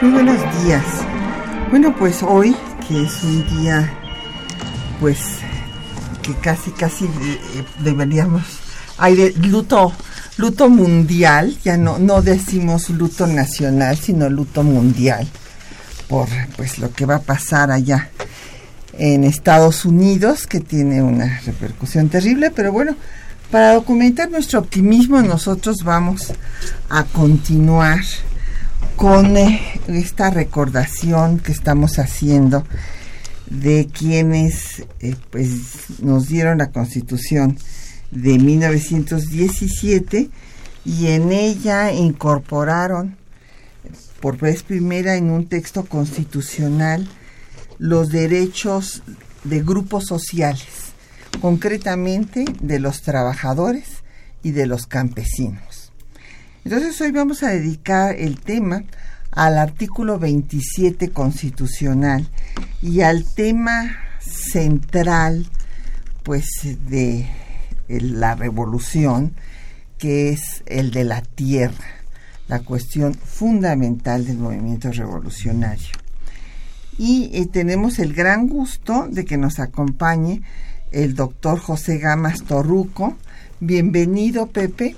Muy buenos días. Bueno, pues hoy, que es un día, pues, que casi, casi eh, deberíamos, hay de luto, luto mundial, ya no, no decimos luto nacional, sino luto mundial, por, pues, lo que va a pasar allá en Estados Unidos, que tiene una repercusión terrible, pero bueno, para documentar nuestro optimismo, nosotros vamos a continuar con esta recordación que estamos haciendo de quienes eh, pues nos dieron la constitución de 1917 y en ella incorporaron por vez primera en un texto constitucional los derechos de grupos sociales, concretamente de los trabajadores y de los campesinos. Entonces hoy vamos a dedicar el tema al artículo 27 constitucional y al tema central pues de la revolución que es el de la tierra, la cuestión fundamental del movimiento revolucionario. Y eh, tenemos el gran gusto de que nos acompañe el doctor José Gamas Torruco. Bienvenido, Pepe.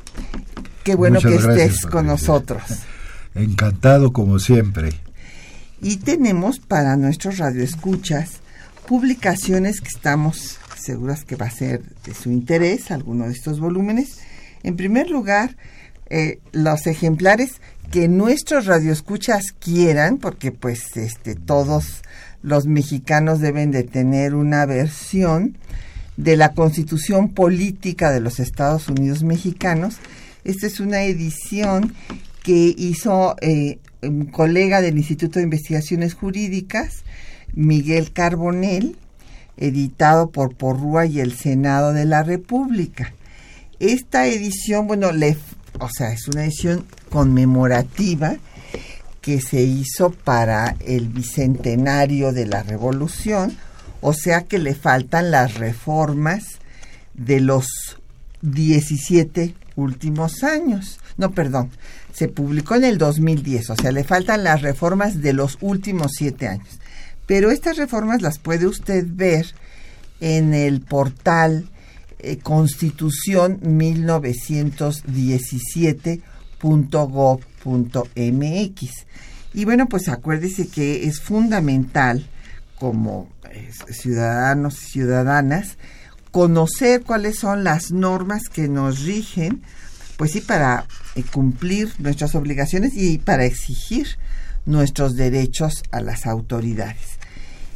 Qué bueno que estés con nosotros. Encantado como siempre. Y tenemos para nuestros radioescuchas publicaciones que estamos seguras que va a ser de su interés, alguno de estos volúmenes. En primer lugar, eh, los ejemplares que nuestros radioescuchas quieran, porque pues este todos los mexicanos deben de tener una versión de la Constitución Política de los Estados Unidos Mexicanos esta es una edición que hizo eh, un colega del Instituto de Investigaciones Jurídicas, Miguel Carbonell, editado por Porrúa y el Senado de la República. Esta edición, bueno, le, o sea, es una edición conmemorativa que se hizo para el bicentenario de la Revolución, o sea que le faltan las reformas de los 17 últimos años. No, perdón, se publicó en el 2010, o sea, le faltan las reformas de los últimos siete años. Pero estas reformas las puede usted ver en el portal eh, constitución 1917.gov.mx. Y bueno, pues acuérdese que es fundamental como eh, ciudadanos y ciudadanas conocer cuáles son las normas que nos rigen, pues sí, para eh, cumplir nuestras obligaciones y para exigir nuestros derechos a las autoridades.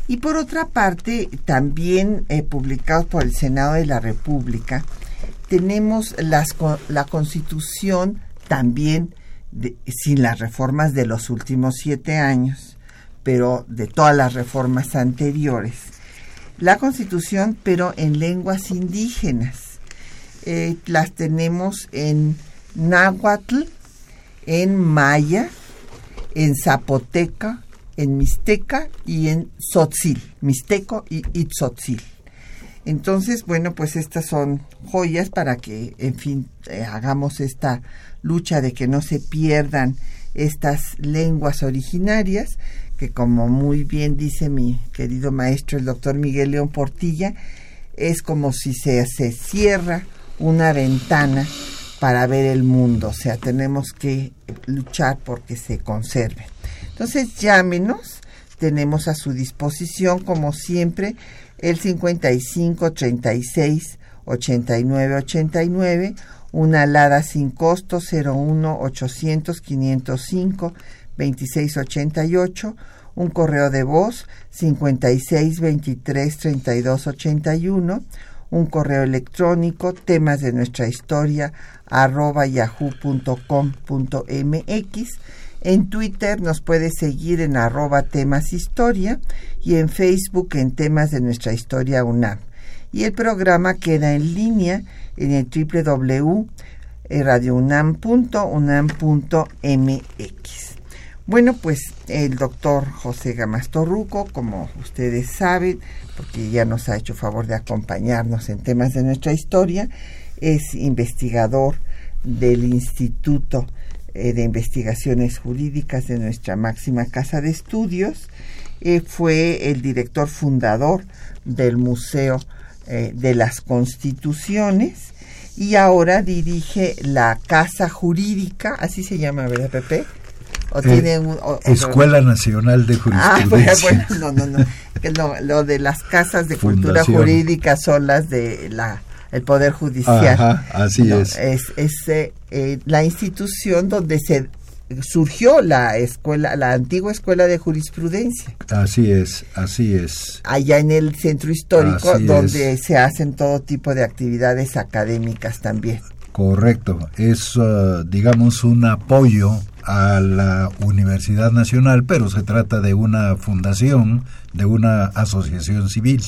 Y por otra parte, también eh, publicados por el Senado de la República, tenemos las, la Constitución también sin las reformas de los últimos siete años, pero de todas las reformas anteriores la constitución, pero en lenguas indígenas. Eh, las tenemos en náhuatl, en maya, en zapoteca, en mixteca y en tzotzil, mixteco y tzotzil. Entonces, bueno, pues estas son joyas para que, en fin, eh, hagamos esta lucha de que no se pierdan estas lenguas originarias que como muy bien dice mi querido maestro el doctor Miguel León Portilla, es como si se, se cierra una ventana para ver el mundo, o sea, tenemos que luchar porque se conserve. Entonces, llámenos, tenemos a su disposición, como siempre, el 55 36 89 89, una alada sin costo 01 800 505 2688, un correo de voz 56233281, un correo electrónico, temas de nuestra historia, arroba yahoo.com.mx. En Twitter nos puede seguir en arroba temas y en Facebook en temas de nuestra historia UNAM. Y el programa queda en línea en el www.radiounam.unam.mx. Bueno, pues el doctor José Gamastorruco, como ustedes saben, porque ya nos ha hecho favor de acompañarnos en temas de nuestra historia, es investigador del Instituto eh, de Investigaciones Jurídicas de nuestra máxima casa de estudios. Eh, fue el director fundador del Museo eh, de las Constituciones y ahora dirige la Casa Jurídica, así se llama, ¿verdad, Pepe? Escuela Nacional de Jurisprudencia. Ah, bueno, no, no, no. Lo, de las casas de cultura jurídica son las de la el Poder Judicial. Ajá, así es. Es, eh, eh, la institución donde se surgió la escuela, la antigua escuela de jurisprudencia. Así es, así es. Allá en el centro histórico, donde se hacen todo tipo de actividades académicas también. Correcto, es, uh, digamos, un apoyo a la Universidad Nacional, pero se trata de una fundación, de una asociación civil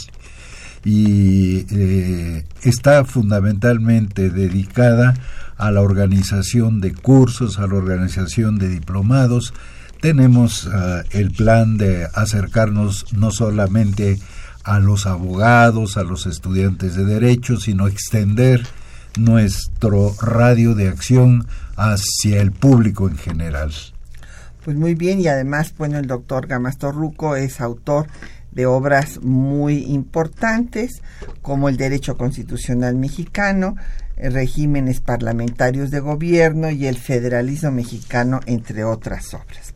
y eh, está fundamentalmente dedicada a la organización de cursos, a la organización de diplomados. Tenemos uh, el plan de acercarnos no solamente a los abogados, a los estudiantes de derecho, sino extender nuestro radio de acción hacia el público en general. Pues muy bien, y además, bueno, el doctor Gamastorruco es autor de obras muy importantes como el Derecho Constitucional Mexicano, regímenes parlamentarios de gobierno y el federalismo mexicano, entre otras obras.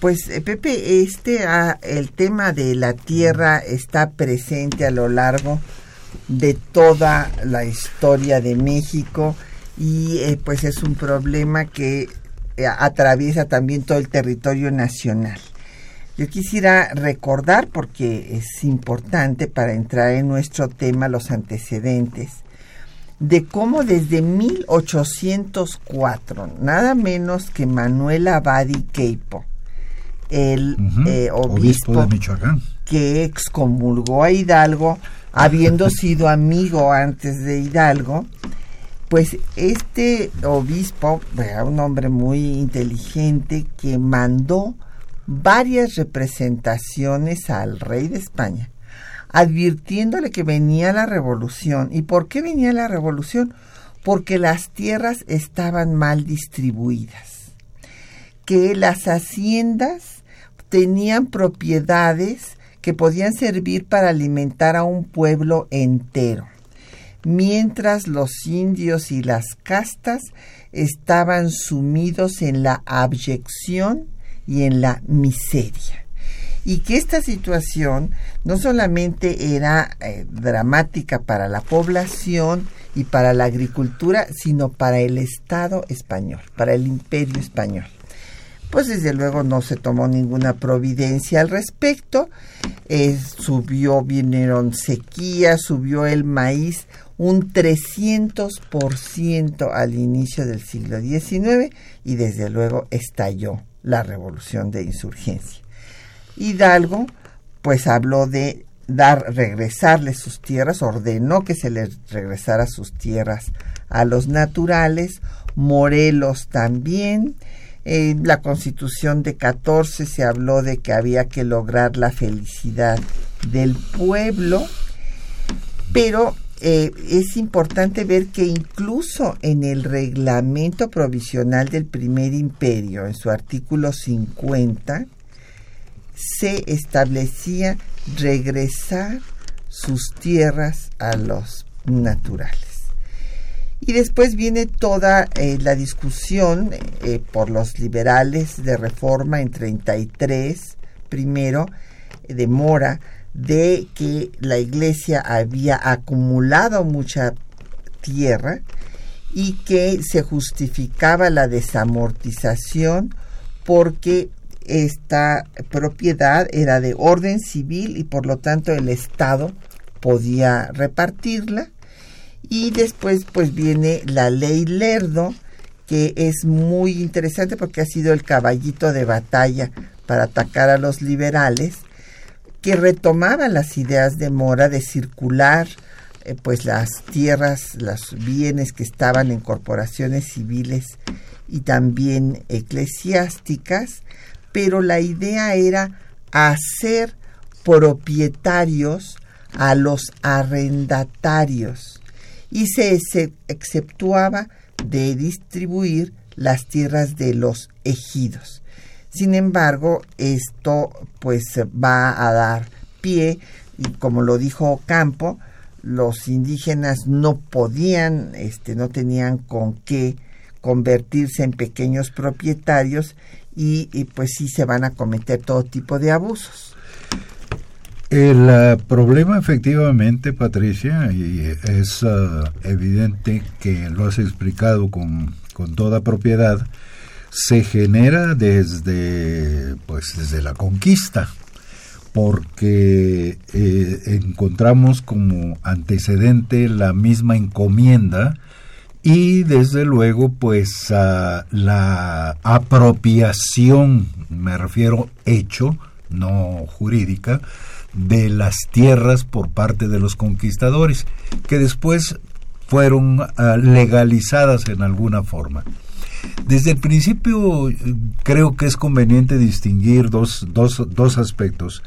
Pues eh, Pepe, este ah, el tema de la tierra está presente a lo largo de toda la historia de México y eh, pues es un problema que eh, atraviesa también todo el territorio nacional. Yo quisiera recordar, porque es importante para entrar en nuestro tema, los antecedentes, de cómo desde 1804, nada menos que Manuel Abadi Queipo, el eh, obispo, de Michoacán. que excomulgó a Hidalgo, habiendo sido amigo antes de Hidalgo, pues este obispo, era un hombre muy inteligente que mandó varias representaciones al rey de España, advirtiéndole que venía la revolución. ¿Y por qué venía la revolución? Porque las tierras estaban mal distribuidas, que las haciendas tenían propiedades que podían servir para alimentar a un pueblo entero, mientras los indios y las castas estaban sumidos en la abyección y en la miseria. Y que esta situación no solamente era eh, dramática para la población y para la agricultura, sino para el Estado español, para el imperio español pues desde luego no se tomó ninguna providencia al respecto. Eh, subió, vinieron sequías, subió el maíz un 300% al inicio del siglo XIX y desde luego estalló la revolución de insurgencia. Hidalgo pues habló de dar, regresarle sus tierras, ordenó que se les regresara sus tierras a los naturales, Morelos también, en la constitución de 14 se habló de que había que lograr la felicidad del pueblo, pero eh, es importante ver que incluso en el reglamento provisional del primer imperio, en su artículo 50, se establecía regresar sus tierras a los naturales. Y después viene toda eh, la discusión eh, por los liberales de reforma en 33, primero, de Mora, de que la iglesia había acumulado mucha tierra y que se justificaba la desamortización porque esta propiedad era de orden civil y por lo tanto el Estado podía repartirla. Y después pues viene la ley Lerdo, que es muy interesante porque ha sido el caballito de batalla para atacar a los liberales, que retomaba las ideas de Mora de circular eh, pues las tierras, los bienes que estaban en corporaciones civiles y también eclesiásticas, pero la idea era hacer propietarios a los arrendatarios y se exceptuaba de distribuir las tierras de los ejidos. Sin embargo, esto pues va a dar pie, y como lo dijo Campo, los indígenas no podían, este, no tenían con qué convertirse en pequeños propietarios y, pues sí se van a cometer todo tipo de abusos. El eh, problema efectivamente, Patricia, y es eh, evidente que lo has explicado con, con, toda propiedad, se genera desde, pues, desde la conquista porque eh, encontramos como antecedente la misma encomienda y desde luego pues la apropiación, me refiero hecho, no jurídica, de las tierras por parte de los conquistadores, que después fueron ah, legalizadas en alguna forma. Desde el principio creo que es conveniente distinguir dos, dos, dos aspectos.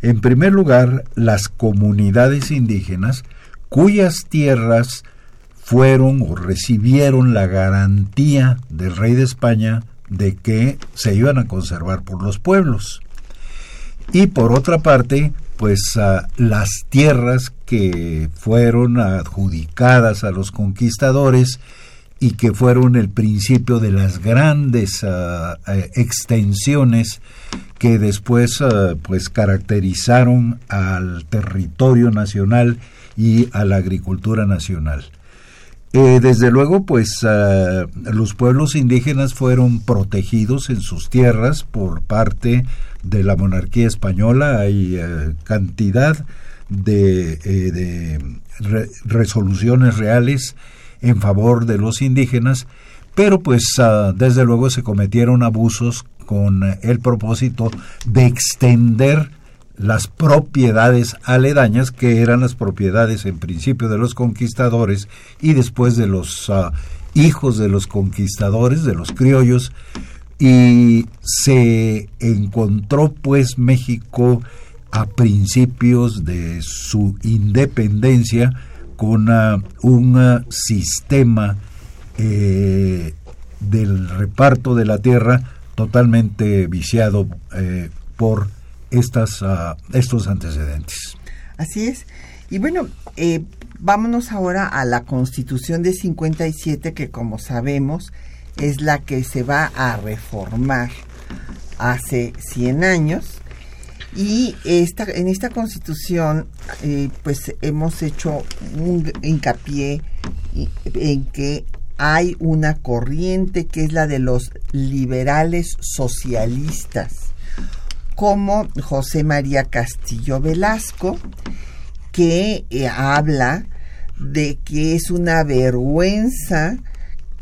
En primer lugar, las comunidades indígenas cuyas tierras fueron o recibieron la garantía del rey de España de que se iban a conservar por los pueblos. Y por otra parte, pues las tierras que fueron adjudicadas a los conquistadores y que fueron el principio de las grandes ah, eh, extensiones que después ah, pues caracterizaron al territorio nacional y a la agricultura nacional. Eh, desde luego, pues ah, los pueblos indígenas fueron protegidos en sus tierras por parte de la monarquía española. Hay eh, cantidad de, resoluciones reales en favor de los indígenas, pero pues ah, desde luego se cometieron abusos con el propósito de extender las propiedades aledañas que eran las propiedades en principio de los conquistadores y después de los ah, hijos de los conquistadores, de los criollos, y se encontró pues México a principios de su independencia con un sistema eh, del reparto de la tierra totalmente viciado eh, por estas, ah, estos antecedentes. Así es. Y bueno, eh, vámonos ahora a la Constitución de 57, que como sabemos es la que se va a reformar hace 100 años. Y esta, en esta constitución, eh, pues hemos hecho un hincapié en que hay una corriente que es la de los liberales socialistas, como José María Castillo Velasco, que eh, habla de que es una vergüenza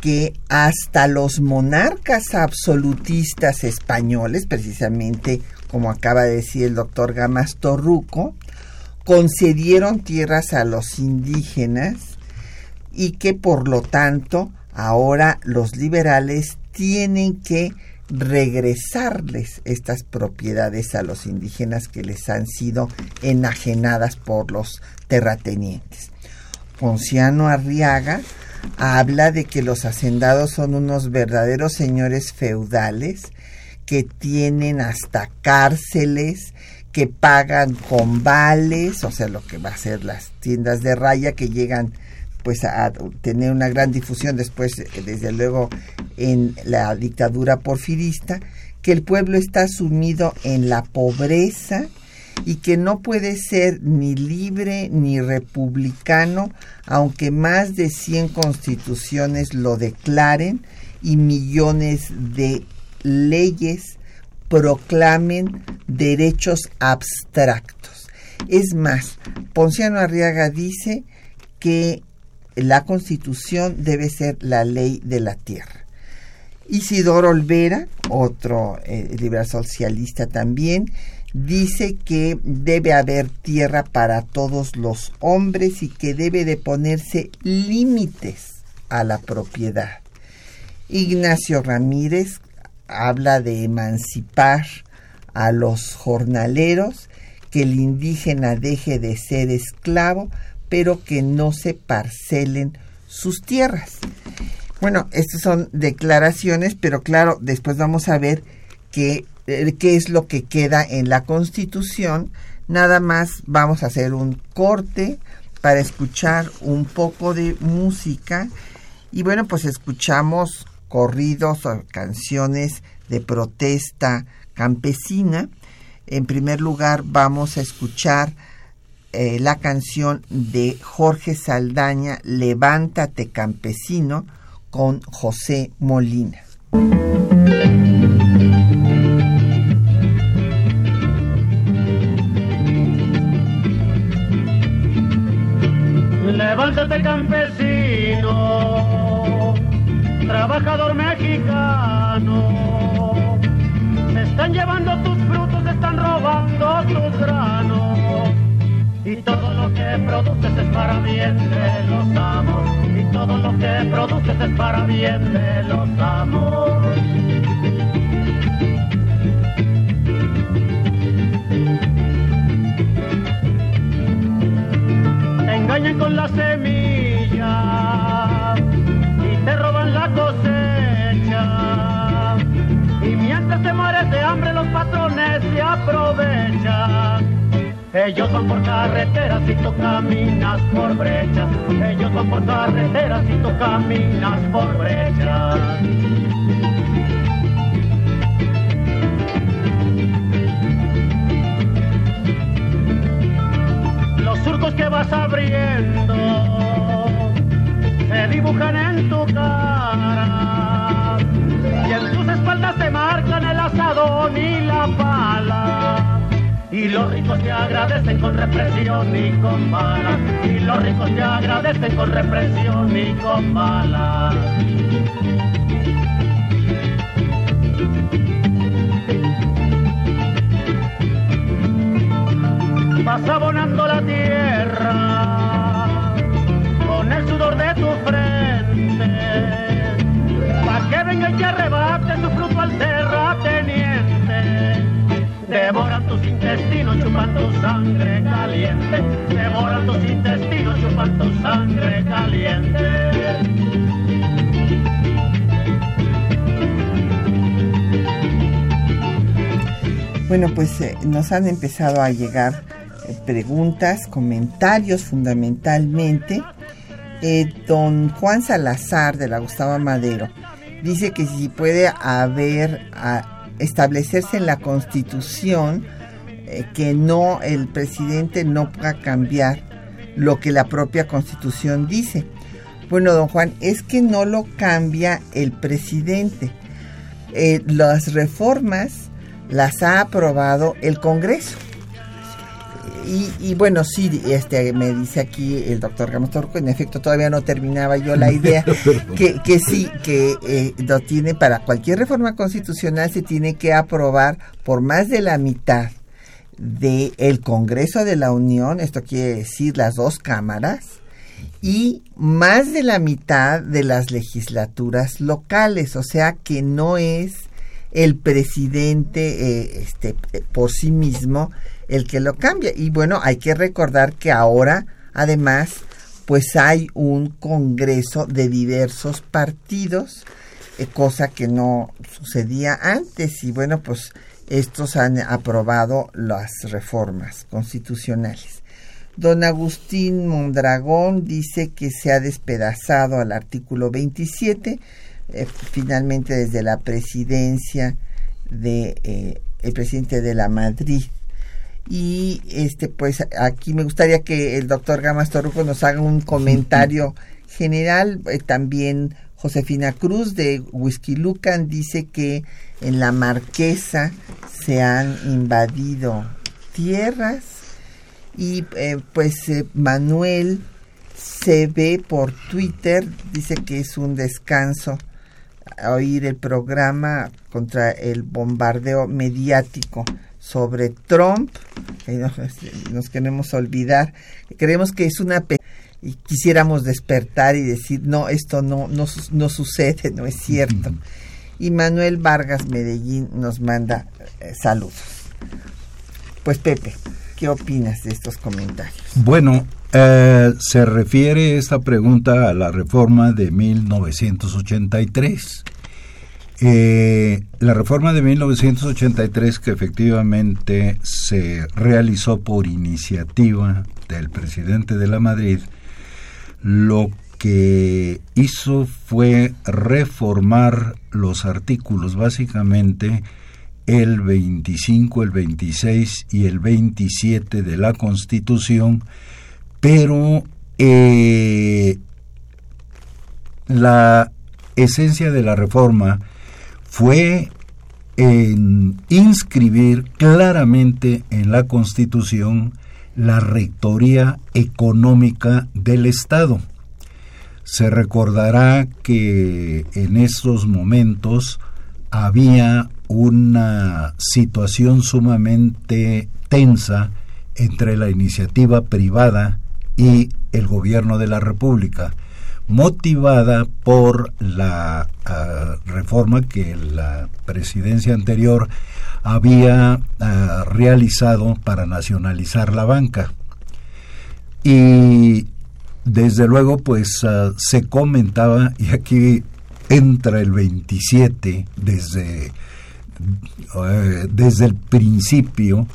que hasta los monarcas absolutistas españoles, precisamente como acaba de decir el doctor Gamas Torruco, concedieron tierras a los indígenas y que por lo tanto ahora los liberales tienen que regresarles estas propiedades a los indígenas que les han sido enajenadas por los terratenientes. Ponciano Arriaga habla de que los hacendados son unos verdaderos señores feudales que tienen hasta cárceles, que pagan con vales, o sea, lo que va a ser las tiendas de raya que llegan pues a tener una gran difusión después, desde luego, en la dictadura porfirista, que el pueblo está sumido en la pobreza y que no puede ser ni libre ni republicano, aunque más de 100 constituciones lo declaren y millones de leyes proclamen derechos abstractos. Es más, Ponciano Arriaga dice que la constitución debe ser la ley de la tierra. Isidoro Olvera, otro eh, liberal socialista también, dice que debe haber tierra para todos los hombres y que debe de ponerse límites a la propiedad. Ignacio Ramírez habla de emancipar a los jornaleros, que el indígena deje de ser esclavo, pero que no se parcelen sus tierras. Bueno, estas son declaraciones, pero claro, después vamos a ver qué, qué es lo que queda en la Constitución. Nada más vamos a hacer un corte para escuchar un poco de música. Y bueno, pues escuchamos corridos o canciones de protesta campesina. En primer lugar, vamos a escuchar eh, la canción de Jorge Saldaña, Levántate Campesino, con José Molina. Levántate campesino, trabajador mexicano, se están llevando tus frutos, se están robando tus granos. Y todo lo que produces es para bien de los amos. Y todo lo que produces es para bien de los amos. Engañan con la semilla y te roban la cosecha y mientras te mueres de hambre los patrones se aprovechan ellos van por carreteras y tú caminas por brechas. Ellos van por carreteras y tú caminas por brechas. Surcos que vas abriendo se dibujan en tu cara y en tus espaldas te marcan el asadón y la pala y los ricos te agradecen con represión y con balas. Y los ricos te agradecen con represión y con balas. Vas abonando la tierra con el sudor de tu frente. para que venga y te arrebate tu fruto al terrateniente devoran tus intestinos, chupan tu sangre caliente, devoran tus intestinos, chupan tu sangre caliente. Bueno, pues eh, nos han empezado a llegar preguntas, comentarios fundamentalmente. Eh, don Juan Salazar de la Gustavo Madero dice que si puede haber establecerse en la Constitución eh, que no el presidente no pueda cambiar lo que la propia Constitución dice. Bueno, don Juan, es que no lo cambia el presidente. Eh, las reformas las ha aprobado el Congreso. Y, bueno, sí, este, me dice aquí el doctor Ramos Torco, en efecto todavía no terminaba yo la idea, que, que sí, que eh, lo tiene para cualquier reforma constitucional se tiene que aprobar por más de la mitad del el Congreso de la Unión, esto quiere decir las dos cámaras, y más de la mitad de las legislaturas locales, o sea que no es el presidente eh, este, por sí mismo el que lo cambia. Y bueno, hay que recordar que ahora, además, pues hay un congreso de diversos partidos, eh, cosa que no sucedía antes. Y bueno, pues estos han aprobado las reformas constitucionales. Don Agustín Mondragón dice que se ha despedazado al artículo 27, eh, finalmente desde la presidencia de eh, el presidente de la Madrid y este pues aquí me gustaría que el doctor Gamas Toruco nos haga un comentario general. Eh, también Josefina Cruz de Whisky Lucan dice que en la Marquesa se han invadido tierras Y eh, pues eh, Manuel se ve por Twitter, dice que es un descanso a oír el programa contra el bombardeo mediático sobre Trump, nos, queremos olvidar, creemos que es una y quisiéramos despertar y decir, no, esto no, no, no sucede, no es cierto. Y Manuel Vargas Medellín nos manda eh, saludos. Pues Pepe, ¿qué opinas de estos comentarios? Bueno, eh, se refiere esta pregunta a la reforma de 1983. Eh, la reforma de 1983 que efectivamente se realizó por iniciativa del presidente de la Madrid, lo que hizo fue reformar los artículos, básicamente el 25, el 26 y el 27 de la Constitución, pero eh, la esencia de la reforma fue en inscribir claramente en la Constitución la rectoría económica del Estado. Se recordará que en esos momentos había una situación sumamente tensa entre la iniciativa privada y el gobierno de la República motivada por la ah, reforma que la presidencia anterior había ah, realizado para nacionalizar la banca. Y desde luego pues ah, se comentaba, y aquí entra el 27 desde, eh, desde el principio,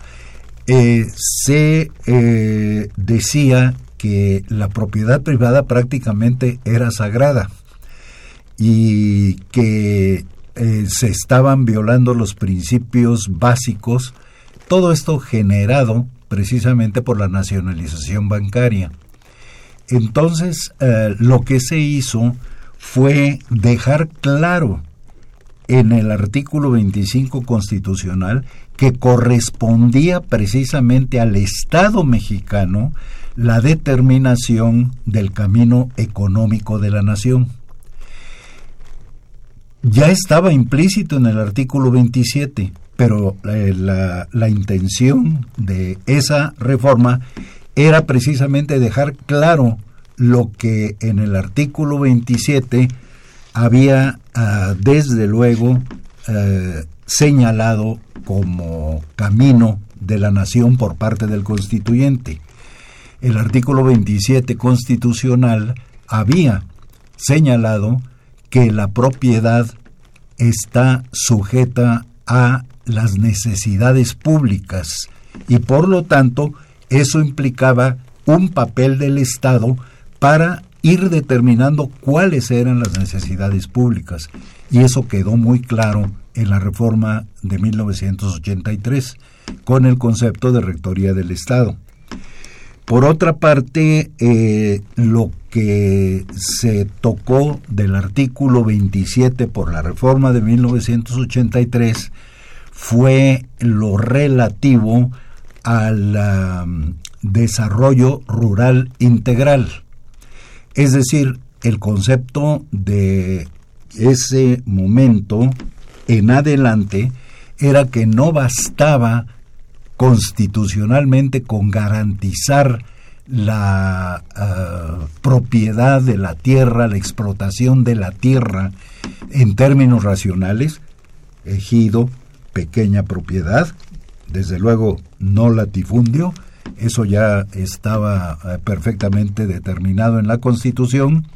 eh, se eh, decía que la propiedad privada prácticamente era sagrada y que eh, se estaban violando los principios básicos, todo esto generado precisamente por la nacionalización bancaria. Entonces, eh, lo que se hizo fue dejar claro en el artículo 25 constitucional que correspondía precisamente al Estado mexicano la determinación del camino económico de la nación. Ya estaba implícito en el artículo 27, pero eh, la, intención de esa reforma era precisamente dejar claro lo que en el artículo 27 había ah, desde luego eh, señalado como camino de la nación por parte del constituyente el artículo 27 constitucional había señalado que la propiedad está sujeta a las necesidades públicas y por lo tanto eso implicaba un papel del Estado para ir determinando cuáles eran las necesidades públicas y eso quedó muy claro en la reforma de 1983 con el concepto de rectoría del Estado. Por otra parte, eh, lo que se tocó del artículo 27 por la reforma de 1983 fue lo relativo al desarrollo rural integral. Es decir, el concepto de ese momento en adelante era que no bastaba constitucionalmente con garantizar la ah, propiedad de la tierra, la explotación de la tierra en términos racionales, ejido, pequeña propiedad, desde luego no latifundio, eso ya estaba ah, perfectamente determinado en la Constitución,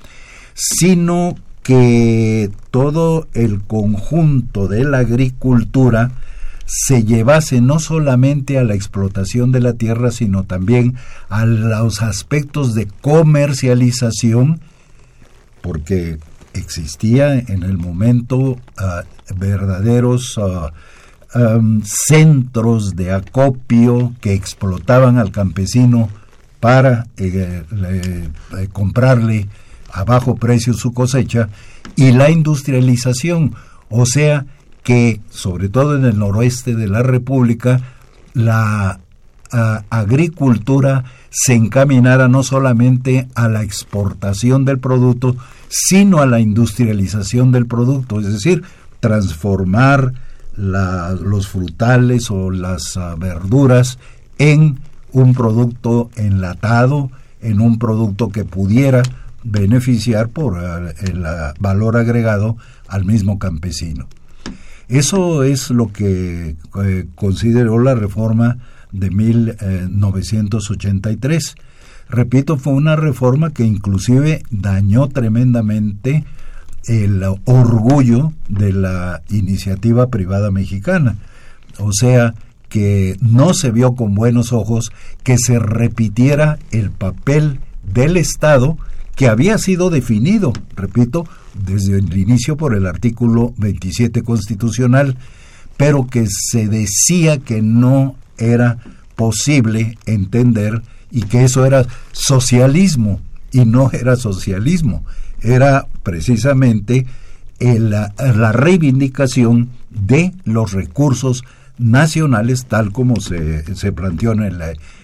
sino que todo el conjunto de la agricultura se llevase no solamente a la explotación de la tierra, sino también a los aspectos de comercialización, porque existía en el momento ah, verdaderos ah, centros de acopio que explotaban al campesino para eh, eh, comprarle a bajo precio su cosecha y la industrialización, o sea, que, sobre todo en el noroeste de la República, la ah, agricultura se encaminara no solamente a la exportación del producto, sino a la industrialización del producto, es decir, transformar los frutales o las ah, verduras en un producto enlatado, en un producto que pudiera beneficiar por ah, el valor agregado al mismo campesino. Eso es lo que eh, consideró la reforma de 1983. Repito, fue una reforma que inclusive dañó tremendamente el orgullo de la iniciativa privada mexicana. O sea, que no se vio con buenos ojos que se repitiera el papel del Estado que había sido definido, repito, desde el inicio por el artículo 27 constitucional, pero que se decía que no era posible entender y que eso era socialismo y no era socialismo, era precisamente la, la reivindicación de los recursos nacionales tal como se, se planteó en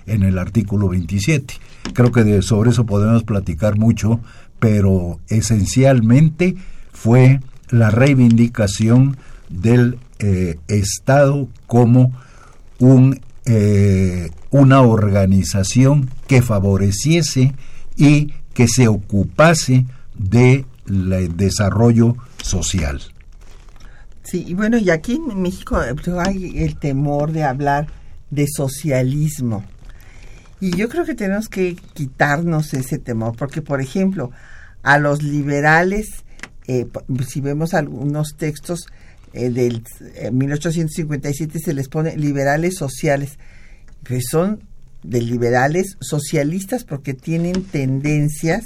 en el artículo 27. Creo que de, sobre eso podemos platicar mucho, pero esencialmente fue la reivindicación del eh, Estado como un, eh, una organización que favoreciese y que se ocupase del desarrollo social. Sí, y bueno, y aquí en México pues, hay el temor de hablar de socialismo. Y yo creo que tenemos que quitarnos ese temor, porque por ejemplo, a los liberales, eh, si vemos algunos textos eh, del 1857 se les pone liberales sociales, que son de liberales socialistas porque tienen tendencias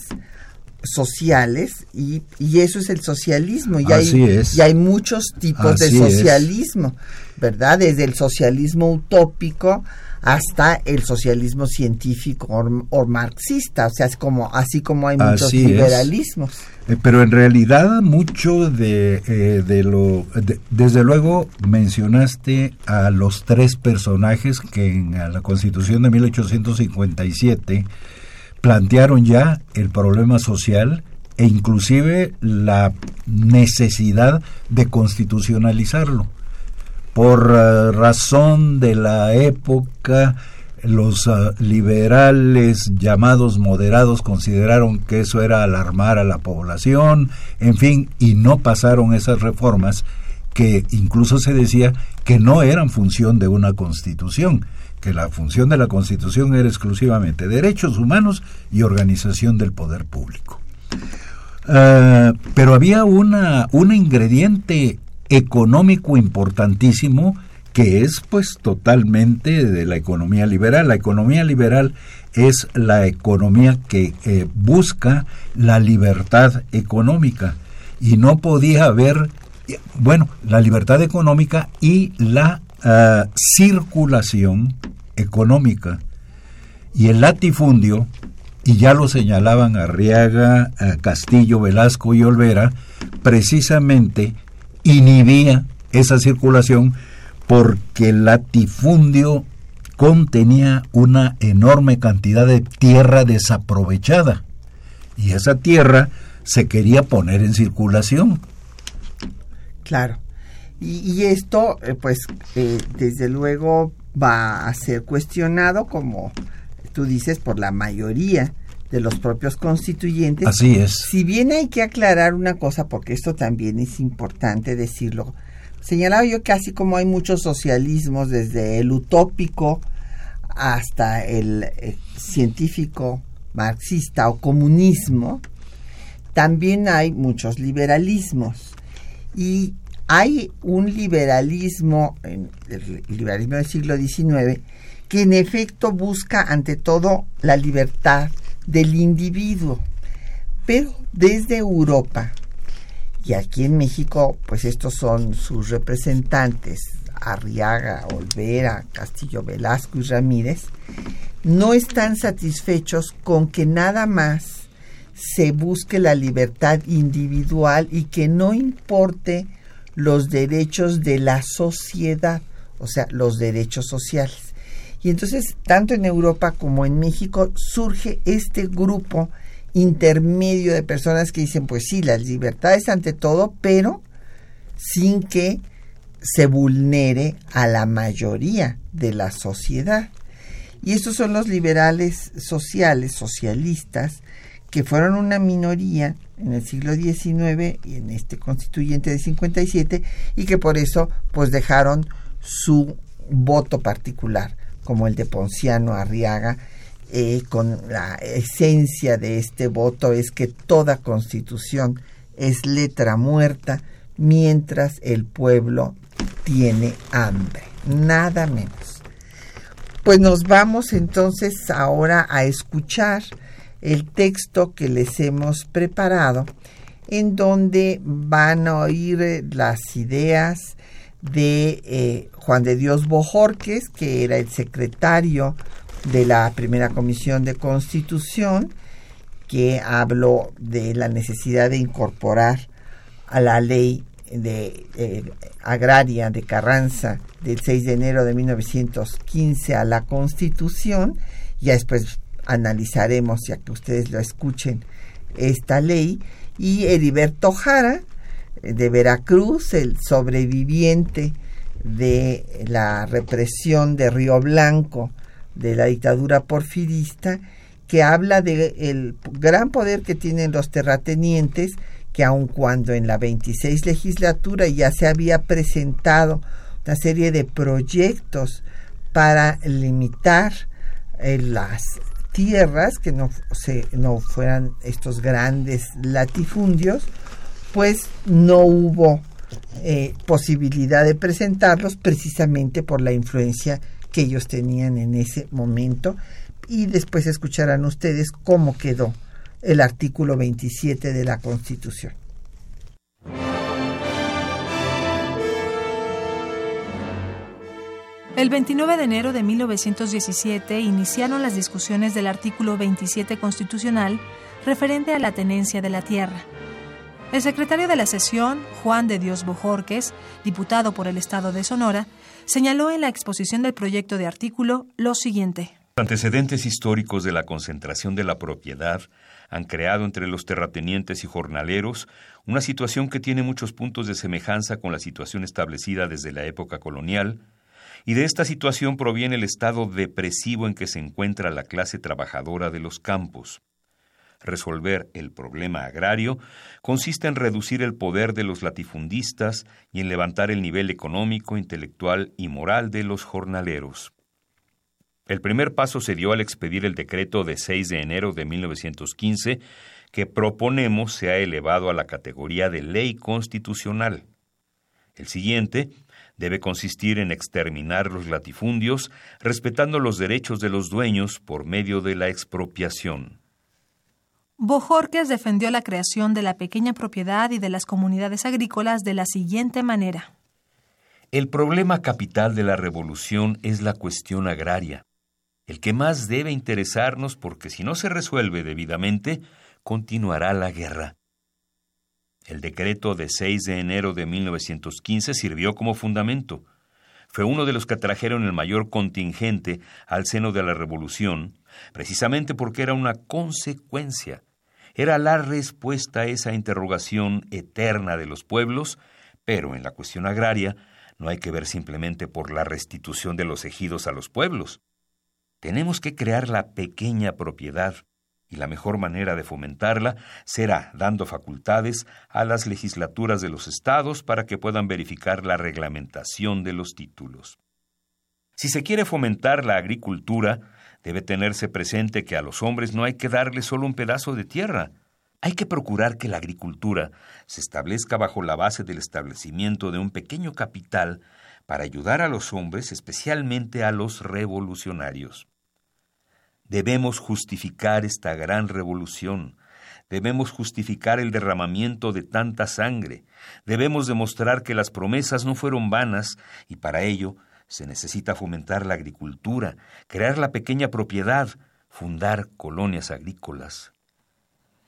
sociales y, y, eso es el socialismo. Y hay, y hay muchos tipos de socialismo, ¿verdad? Desde el socialismo utópico hasta el socialismo científico o, marxista, o sea, es como, así como hay muchos liberalismos. Eh, pero en realidad mucho de, eh, de lo, desde luego mencionaste a los tres personajes que en la Constitución de 1857 plantearon ya el problema social e inclusive la necesidad de constitucionalizarlo. Por eh, razón de la época, los eh, liberales llamados moderados consideraron que eso era alarmar a la población, en fin, y no pasaron esas reformas que incluso se decía que no eran función de una constitución, que la función de la Constitución era exclusivamente derechos humanos y organización del poder público. Ah, pero había una, un ingrediente económico importantísimo que es pues totalmente de la economía liberal. La economía liberal es la economía que eh, busca la libertad económica y no podía haber, bueno, la libertad económica y la ah, circulación económica. Y el latifundio, y ya lo señalaban Arriaga, Castillo, Velasco y Olvera, precisamente inhibía esa circulación porque el latifundio contenía una enorme cantidad de tierra desaprovechada y esa tierra se quería poner en circulación. Claro. Y, esto, eh, pues, eh, desde luego va a ser cuestionado, como tú dices, por la mayoría de los propios constituyentes. Así es. Si bien hay que aclarar una cosa, porque esto también es importante decirlo, señalaba yo que así como hay muchos socialismos, desde el utópico hasta el, el científico marxista o comunismo, también hay muchos liberalismos. Y hay un liberalismo, el liberalismo del siglo XIX, que en efecto busca ante todo la libertad del individuo, pero desde Europa y aquí en México, pues estos son sus representantes, Arriaga, Olvera, Castillo Velasco y Ramírez, no están satisfechos con que nada más se busque la libertad individual y que no importe los derechos de la sociedad, o sea, los derechos sociales. Y entonces, tanto en Europa como en México, surge este grupo intermedio de personas que dicen, pues sí, las libertades ante todo, pero sin que se vulnere a la mayoría de la sociedad. Y estos son los liberales sociales, socialistas, que fueron una minoría en el siglo XIX y en este constituyente de 57 y que por eso pues dejaron su voto particular como el de Ponciano Arriaga eh, con la esencia de este voto es que toda constitución es letra muerta mientras el pueblo tiene hambre, nada menos. Pues nos vamos entonces ahora a escuchar el texto que les hemos preparado, en donde van a oír eh, las ideas de eh, Juan de Dios Bojorques, que era el secretario de la primera comisión de constitución, que habló de la necesidad de incorporar a la ley de eh, agraria de Carranza del 6 de enero de 1915 a la Constitución. Ya después analizaremos, ya que ustedes lo escuchen, esta ley. Y Heriberto Jara, de Veracruz, el sobreviviente de la represión de Río Blanco de la dictadura porfirista, que habla del gran poder que tienen los terratenientes, que aun cuando en la 26 legislatura ya se había presentado una serie de proyectos para limitar eh, las tierras, que no, se, no fueran estos grandes latifundios, pues no hubo eh, posibilidad de presentarlos precisamente por la influencia que ellos tenían en ese momento y después escucharán ustedes cómo quedó el artículo 27 de la Constitución. El 29 de enero de 1917 iniciaron las discusiones del artículo 27 constitucional referente a la tenencia de la tierra. El secretario de la sesión, Juan de Dios Bojorques, diputado por el Estado de Sonora, señaló en la exposición del proyecto de artículo lo siguiente. Antecedentes históricos de la concentración de la propiedad han creado entre los terratenientes y jornaleros una situación que tiene muchos puntos de semejanza con la situación establecida desde la época colonial, y de esta situación proviene el estado depresivo en que se encuentra la clase trabajadora de los campos. Resolver el problema agrario consiste en reducir el poder de los latifundistas y en levantar el nivel económico, intelectual y moral de los jornaleros. El primer paso se dio al expedir el decreto de 6 de enero de 1915 que proponemos sea elevado a la categoría de ley constitucional. El siguiente debe consistir en exterminar los latifundios, respetando los derechos de los dueños por medio de la expropiación. Bojorques defendió la creación de la pequeña propiedad y de las comunidades agrícolas de la siguiente manera. El problema capital de la revolución es la cuestión agraria, el que más debe interesarnos porque si no se resuelve debidamente, continuará la guerra. El decreto de 6 de enero de 1915 sirvió como fundamento. Fue uno de los que trajeron el mayor contingente al seno de la revolución, precisamente porque era una consecuencia era la respuesta a esa interrogación eterna de los pueblos, pero en la cuestión agraria no hay que ver simplemente por la restitución de los ejidos a los pueblos. Tenemos que crear la pequeña propiedad, y la mejor manera de fomentarla será dando facultades a las legislaturas de los estados para que puedan verificar la reglamentación de los títulos. Si se quiere fomentar la agricultura, Debe tenerse presente que a los hombres no hay que darles solo un pedazo de tierra. Hay que procurar que la agricultura se establezca bajo la base del establecimiento de un pequeño capital para ayudar a los hombres, especialmente a los revolucionarios. Debemos justificar esta gran revolución. Debemos justificar el derramamiento de tanta sangre. Debemos demostrar que las promesas no fueron vanas y para ello se necesita fomentar la agricultura, crear la pequeña propiedad, fundar colonias agrícolas.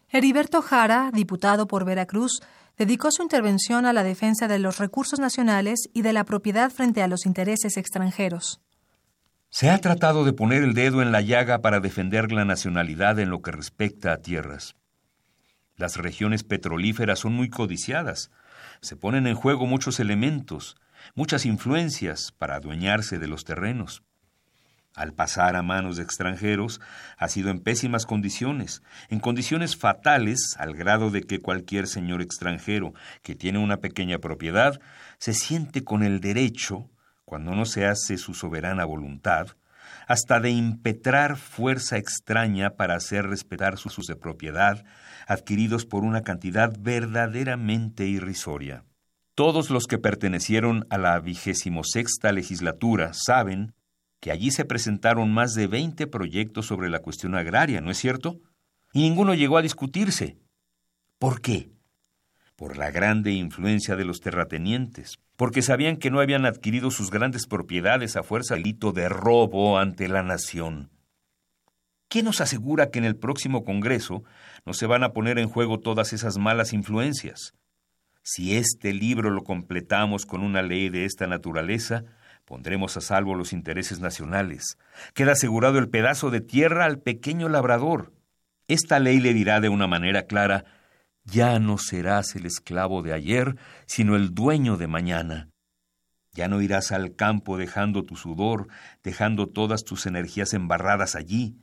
Heriberto Jara, diputado por Veracruz, dedicó su intervención a la defensa de los recursos nacionales y de la propiedad frente a los intereses extranjeros. Se ha tratado de poner el dedo en la llaga para defender la nacionalidad en lo que respecta a tierras. Las regiones petrolíferas son muy codiciadas. Se ponen en juego muchos elementos, muchas influencias para adueñarse de los terrenos. Al pasar a manos de extranjeros, ha sido en pésimas condiciones, en condiciones fatales, al grado de que cualquier señor extranjero que tiene una pequeña propiedad se siente con el derecho, cuando no se hace su soberana voluntad, hasta de impetrar fuerza extraña para hacer respetar sus de propiedad, adquiridos por una cantidad verdaderamente irrisoria. Todos los que pertenecieron a la vigésimo sexta legislatura saben que allí se presentaron más de veinte proyectos sobre la cuestión agraria, ¿no es cierto? Y ninguno llegó a discutirse. ¿Por qué? Por la grande influencia de los terratenientes, porque sabían que no habían adquirido sus grandes propiedades a fuerza delito de robo ante la nación. ¿Qué nos asegura que en el próximo Congreso no se van a poner en juego todas esas malas influencias? Si este libro lo completamos con una ley de esta naturaleza, Pondremos a salvo los intereses nacionales. Queda asegurado el pedazo de tierra al pequeño labrador. Esta ley le dirá de una manera clara, ya no serás el esclavo de ayer, sino el dueño de mañana. Ya no irás al campo dejando tu sudor, dejando todas tus energías embarradas allí.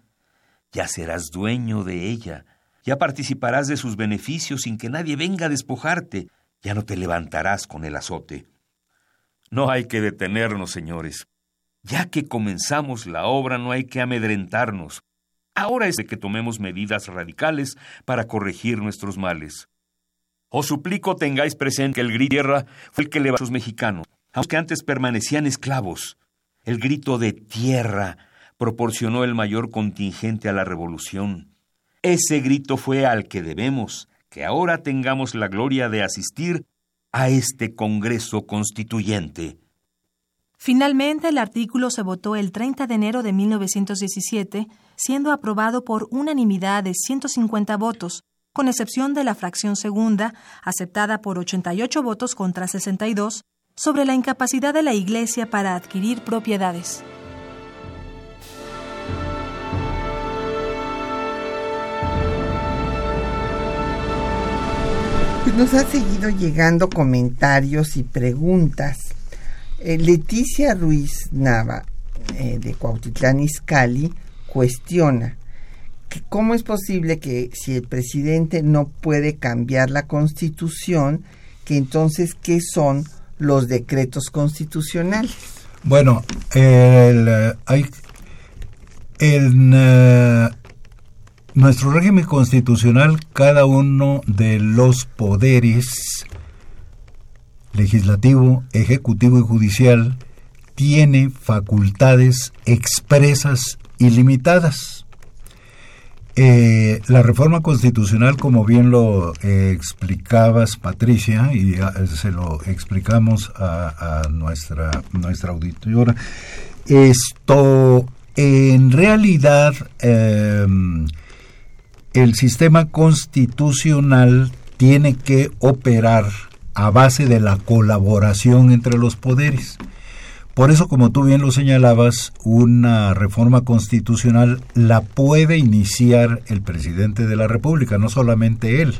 Ya serás dueño de ella. Ya participarás de sus beneficios sin que nadie venga a despojarte. Ya no te levantarás con el azote. No hay que detenernos, señores. Ya que comenzamos la obra no hay que amedrentarnos. Ahora es de que tomemos medidas radicales para corregir nuestros males. Os suplico tengáis presente que el grito de tierra fue el que levantó a los mexicanos, aunque antes permanecían esclavos. El grito de tierra proporcionó el mayor contingente a la revolución. Ese grito fue al que debemos que ahora tengamos la gloria de asistir a este Congreso Constituyente. Finalmente, el artículo se votó el 30 de enero de 1917, siendo aprobado por unanimidad de 150 votos, con excepción de la fracción segunda, aceptada por 88 votos contra 62, sobre la incapacidad de la Iglesia para adquirir propiedades. Pues nos ha seguido llegando comentarios y preguntas. Eh, Leticia Ruiz Nava, eh, de Cuautitlán Izcalli, cuestiona que cómo es posible que si el presidente no puede cambiar la constitución, que entonces qué son los decretos constitucionales. Bueno, el, eh, hay, el, nuestro régimen constitucional, cada uno de los poderes, legislativo, ejecutivo y judicial, tiene facultades expresas y limitadas. Eh, la reforma constitucional, como bien lo explicabas, Patricia, y se lo explicamos a, nuestra, nuestra auditora, esto en realidad em, el sistema constitucional tiene que operar a base de la colaboración entre los poderes. Por eso, como tú bien lo señalabas, una reforma constitucional la puede iniciar el presidente de la República, no solamente él,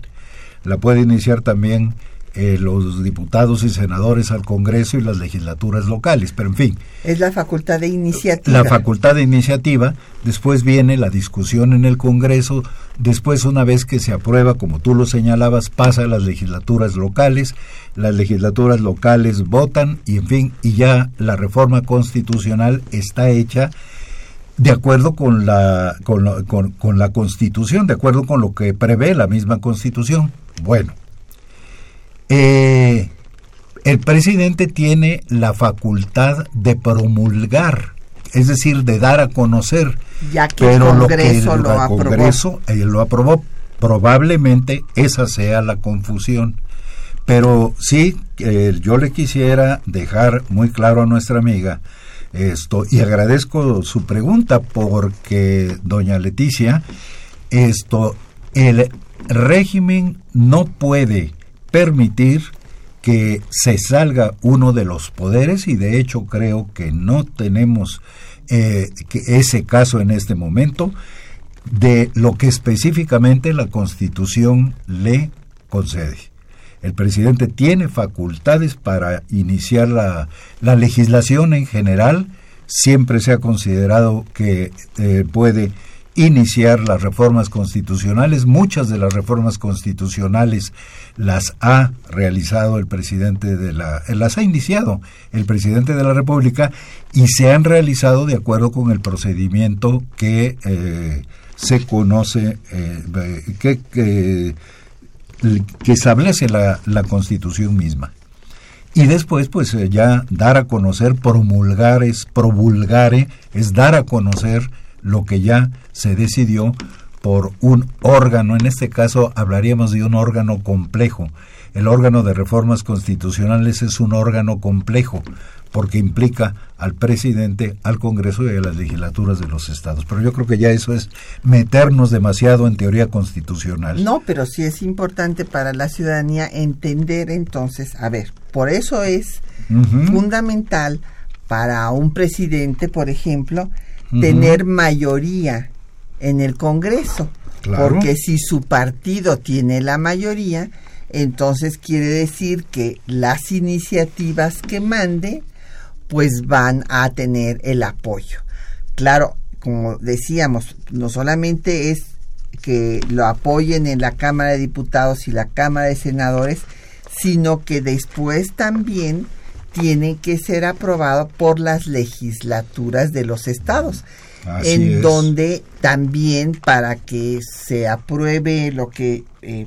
la puede iniciar también eh, los diputados y senadores al Congreso y las legislaturas locales, pero en fin. Es la facultad de iniciativa. La facultad de iniciativa, después viene la discusión en el Congreso, después una vez que se aprueba, como tú lo señalabas, pasa a las legislaturas locales, las legislaturas locales votan y en fin, y ya la reforma constitucional está hecha de acuerdo con la, con, con la Constitución, de acuerdo con lo que prevé la misma Constitución. Bueno, eh, el presidente tiene la facultad de promulgar, es decir, de dar a conocer. Ya que el Congreso lo, aprobó. Congreso, eh, lo aprobó. Probablemente esa sea la confusión. Pero sí, eh, yo le quisiera dejar muy claro a nuestra amiga esto, y agradezco su pregunta porque, doña Leticia, esto, el régimen no puede permitir que se salga uno de los poderes y de hecho creo que no tenemos eh, ese caso en este momento de lo que específicamente la Constitución le concede. El presidente tiene facultades para iniciar la, la legislación en general, siempre se ha considerado que eh, puede iniciar las reformas constitucionales. Muchas de las reformas constitucionales las ha realizado el presidente de la, las ha iniciado el presidente de la República y se han realizado de acuerdo con el procedimiento que eh, se conoce, eh, que, que, establece la, la Constitución misma. Y después, pues eh, ya dar a conocer, promulgar es promulgare, es dar a conocer lo que ya se decidió por un órgano, en este caso hablaríamos de un órgano complejo. El órgano de reformas constitucionales es un órgano complejo porque implica al presidente, al Congreso y a las legislaturas de los estados. Pero yo creo que ya eso es meternos demasiado en teoría constitucional. No, pero sí es importante para la ciudadanía entender entonces, a ver, por eso es fundamental para un presidente, por ejemplo, tener mayoría en el Congreso. Porque si su partido tiene la mayoría, entonces quiere decir que las iniciativas que mande, pues van a tener el apoyo. Claro, como decíamos, no solamente es que lo apoyen en la Cámara de Diputados y la Cámara de Senadores, sino que después también tiene que ser aprobado por las legislaturas de los estados, en donde también para que se apruebe lo que eh,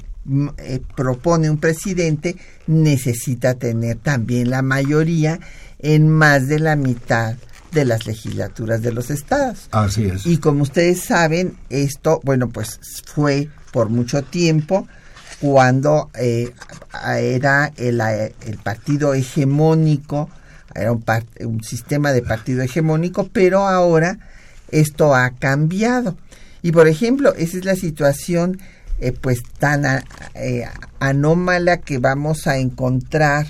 eh, propone un presidente necesita tener también la mayoría en más de la mitad de las legislaturas de los estados. Así es. Y como ustedes saben, esto, bueno, pues fue por mucho tiempo cuando eh, era el, el, partido hegemónico, era un, un, sistema de partido hegemónico, pero ahora esto ha cambiado. Y por ejemplo, esa es la situación eh, pues tan eh, anómala que vamos a encontrar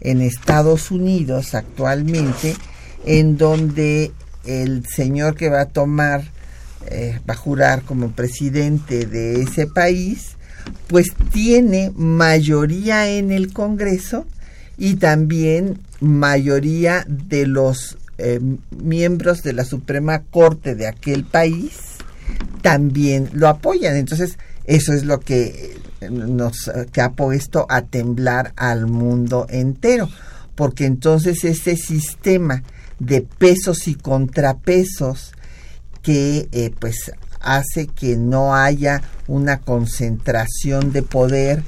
en Estados Unidos actualmente, en donde el señor que va a tomar, va a jurar como presidente de ese país, pues tiene mayoría en el Congreso y también mayoría de los eh, miembros de la Suprema Corte de aquel país también lo apoyan. Entonces, eso es lo que nos que ha puesto a temblar al mundo entero, porque entonces ese sistema de pesos y contrapesos que eh, pues hace que no haya una concentración de poder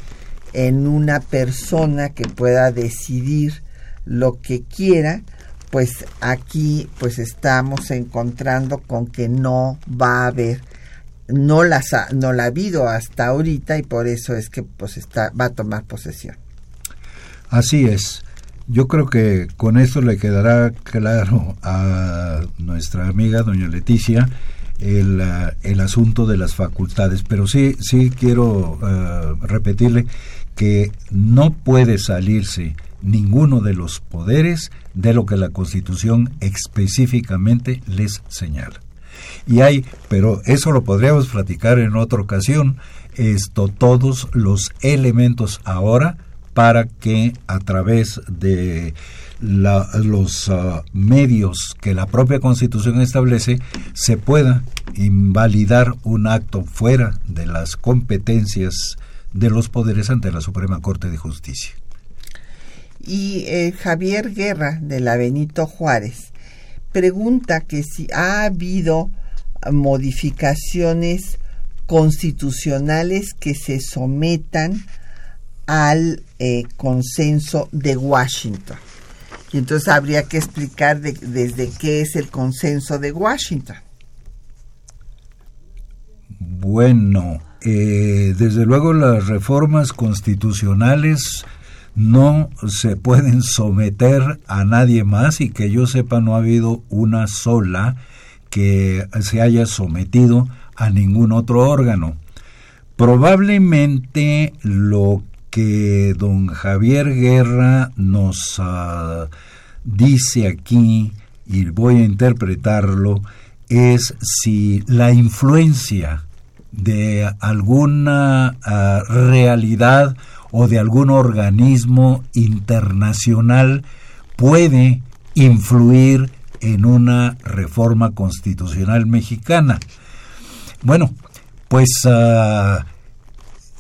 en una persona que pueda decidir lo que quiera, pues aquí pues estamos encontrando con que no va a haber no las no la ha habido hasta ahorita y por eso es que pues está va a tomar posesión. Así es. Yo creo que con esto le quedará claro a nuestra amiga doña Leticia el, uh, el, asunto de las facultades, pero sí, sí quiero uh, repetirle que no puede salirse ninguno de los poderes de lo que la Constitución específicamente les señala. Y hay, pero eso lo podríamos platicar en otra ocasión, esto, todos los elementos ahora para que a través de los uh, medios que la propia Constitución establece se pueda invalidar un acto fuera de las competencias de los poderes ante la Suprema Corte de Justicia. Y eh, Javier Guerra, de la Benito Juárez, pregunta que si ha habido modificaciones constitucionales que se sometan al eh, consenso de Washington. Y entonces habría que explicar desde qué es el consenso de Washington. Bueno, eh, desde luego las reformas constitucionales no se pueden someter a nadie más y que yo sepa no ha habido una sola que se haya sometido a ningún otro órgano. Probablemente lo que don Javier Guerra nos ah, dice aquí, y voy a interpretarlo, es si la influencia de alguna ah, realidad o de algún organismo internacional puede influir en una reforma constitucional mexicana. Bueno, pues ah,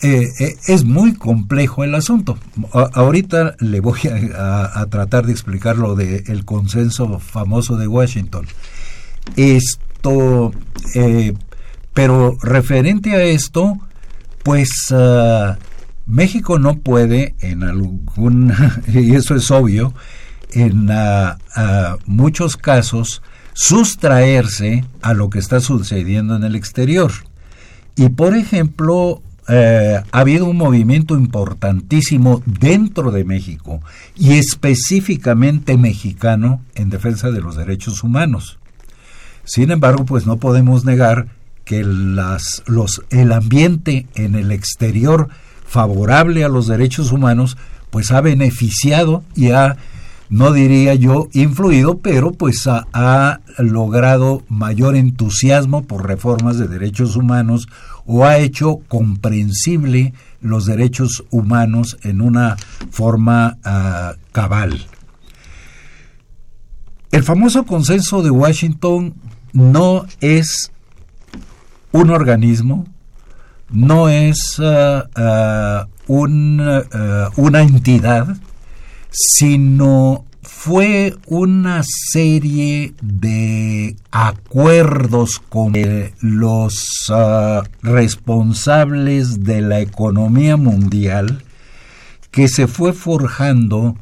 eh, eh, es muy complejo el asunto. ahorita le voy a, tratar de explicar lo del consenso famoso de Washington. Esto, eh, pero referente a esto, pues ah, México no puede en algún, y eso es obvio, en ah, ah, muchos casos sustraerse a lo que está sucediendo en el exterior. Y por ejemplo, eh, ha habido un movimiento importantísimo dentro de México y específicamente mexicano en defensa de los derechos humanos. Sin embargo, pues no podemos negar que las, los, el ambiente en el exterior favorable a los derechos humanos pues ha beneficiado y ha no diría yo influido, pero pues ha, logrado mayor entusiasmo por reformas de derechos humanos o ha hecho comprensible los derechos humanos en una forma ah, cabal. El famoso consenso de Washington no es un organismo, no es ah, ah, una entidad, sino fue una serie de acuerdos con los ah, responsables de la economía mundial que se fue forjando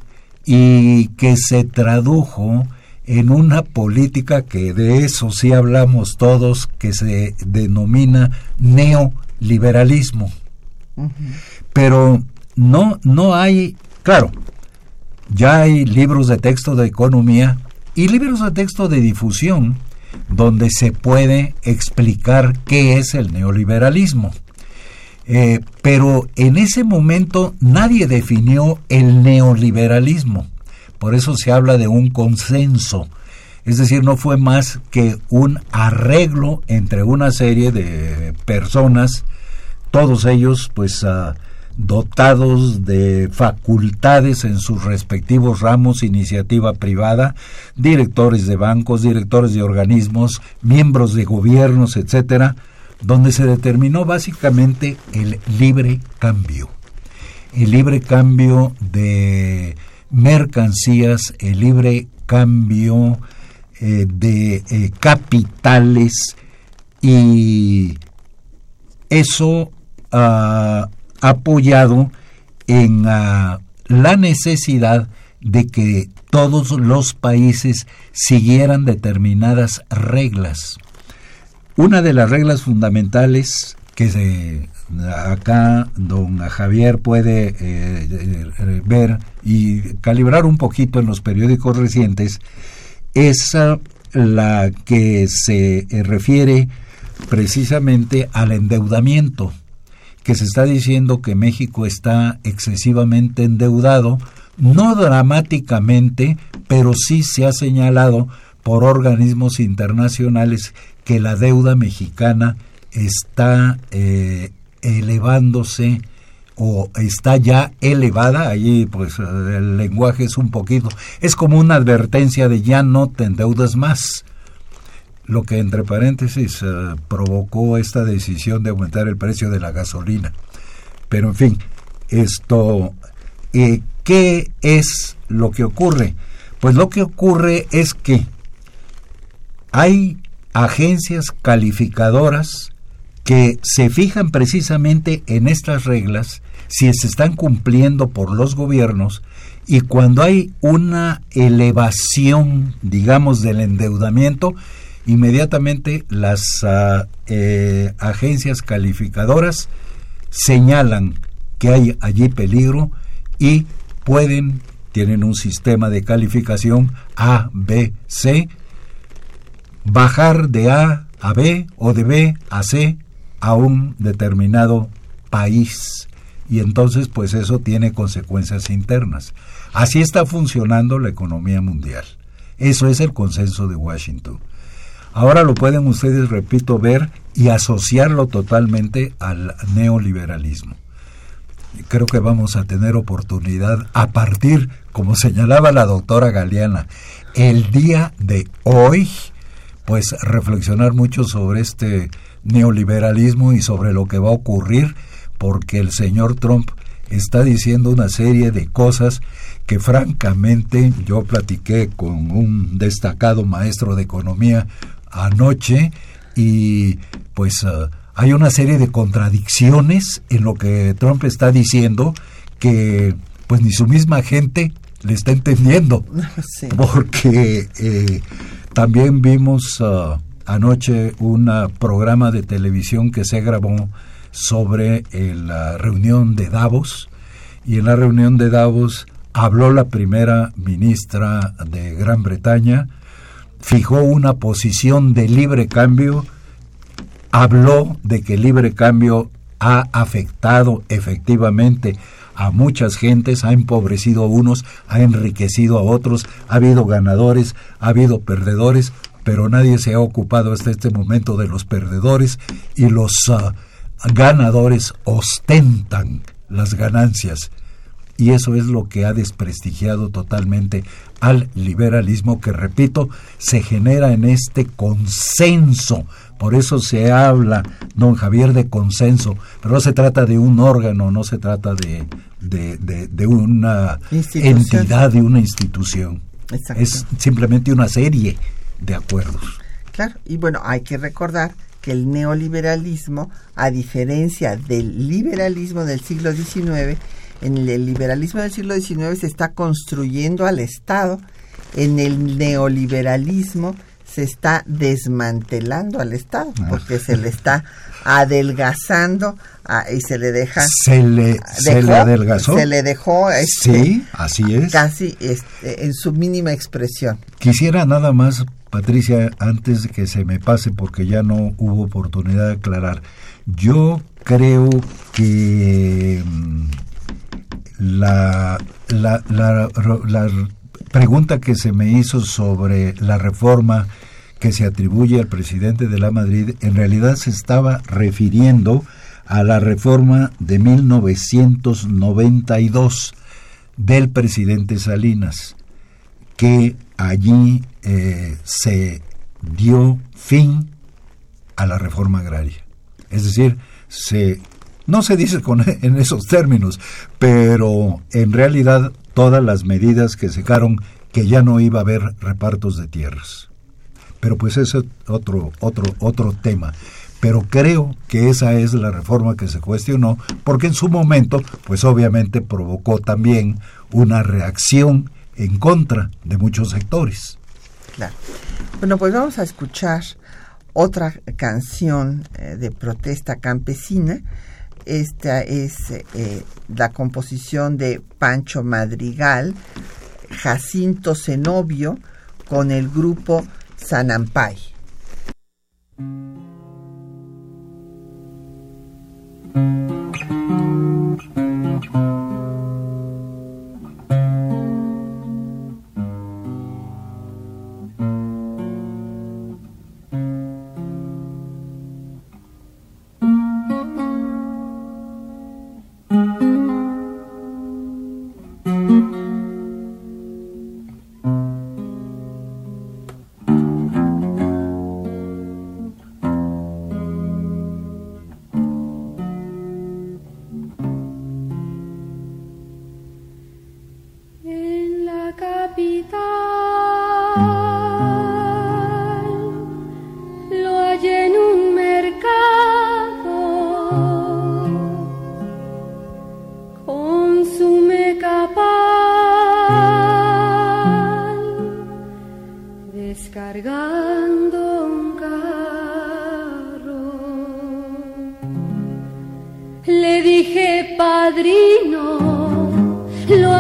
y que se tradujo en una política que de eso sí hablamos todos, que se denomina neoliberalismo. Pero no, no hay, claro, ya hay libros de texto de economía y libros de texto de difusión donde se puede explicar qué es el neoliberalismo. Eh, pero en ese momento nadie definió el neoliberalismo. Por eso se habla de un consenso. Es decir, no fue más que un arreglo entre una serie de personas, todos ellos pues uh, dotados de facultades en sus respectivos ramos, iniciativa privada, directores de bancos, directores de organismos, miembros de gobiernos, etcétera, donde se determinó básicamente el libre cambio. El libre cambio de mercancías, el libre cambio eh, de eh, capitales y eso uh, apoyado en ah, la necesidad de que todos los países siguieran determinadas reglas. Una de las reglas fundamentales que se, acá don Javier puede eh, eh, ver y calibrar un poquito en los periódicos recientes es ah, la que se eh, refiere precisamente al endeudamiento que se está diciendo que México está excesivamente endeudado, no dramáticamente, pero sí se ha señalado por organismos internacionales que la deuda mexicana está eh, elevándose o está ya elevada, allí pues el lenguaje es un poquito, es como una advertencia de ya no te endeudas más lo que entre paréntesis eh, provocó esta decisión de aumentar el precio de la gasolina. Pero en fin, esto, eh, ¿qué es lo que ocurre? Pues lo que ocurre es que hay agencias calificadoras que se fijan precisamente en estas reglas si se están cumpliendo por los gobiernos y cuando hay una elevación, digamos, del endeudamiento, inmediatamente las ah, eh, agencias calificadoras señalan que hay allí peligro y pueden, tienen un sistema de calificación A, B, C, bajar de A a B o de B a C a un determinado país. y entonces pues eso tiene consecuencias internas. Así está funcionando la economía mundial. Eso es el consenso de Washington. Ahora lo pueden ustedes, repito, ver y asociarlo totalmente al neoliberalismo. Creo que vamos a tener oportunidad a partir, como señalaba la doctora Galeana, el día de hoy, pues reflexionar mucho sobre este neoliberalismo y sobre lo que va a ocurrir, porque el señor Trump está diciendo una serie de cosas que francamente yo platiqué con un destacado maestro de economía anoche y pues uh, hay una serie de contradicciones en lo que Trump está diciendo que pues ni su misma gente le está entendiendo. Porque eh, también vimos uh, anoche un programa de televisión que se grabó sobre eh, la reunión de Davos. Y en la reunión de Davos habló la primera ministra de Gran Bretaña, fijó una posición de libre cambio, habló de que el libre cambio ha afectado efectivamente a muchas gentes, ha empobrecido a unos, ha enriquecido a otros, ha habido ganadores, ha habido perdedores, pero nadie se ha ocupado hasta este momento de los perdedores y los ah, ganadores ostentan las ganancias. Y eso es lo que ha desprestigiado totalmente al liberalismo que, repito, se genera en este consenso. Por eso se habla, don Javier, de consenso. Pero no se trata de un órgano, no se trata de, de, una entidad, de una institución. Es simplemente una serie de acuerdos. Claro, y bueno, hay que recordar que el neoliberalismo, a diferencia del liberalismo del siglo XIX, en el liberalismo del siglo XIX se está construyendo al Estado, en el neoliberalismo se está desmantelando al Estado, ah. porque se le está adelgazando y se le deja se le, se le adelgazó. se le dejó este, sí así es. casi este, en su mínima expresión. Quisiera nada más Patricia antes de que se me pase porque ya no hubo oportunidad de aclarar. Yo creo que mm, la, la, la, la pregunta que se me hizo sobre la reforma que se atribuye al presidente de la Madrid en realidad se estaba refiriendo a la reforma de 1992 del presidente Salinas, que allí eh, se dio fin a la reforma agraria. Es decir, se no se dice con, en esos términos, pero en realidad todas las medidas que sacaron que ya no iba a haber repartos de tierras. Pero pues ese es otro, otro, otro tema. Pero creo que esa es la reforma que se cuestionó, porque en su momento, pues obviamente provocó también una reacción en contra de muchos sectores. Claro. Bueno, pues vamos a escuchar otra canción eh, de protesta campesina esta es eh, la composición de Pancho Madrigal, Jacinto Zenobio, con el grupo Sanampay. Quedó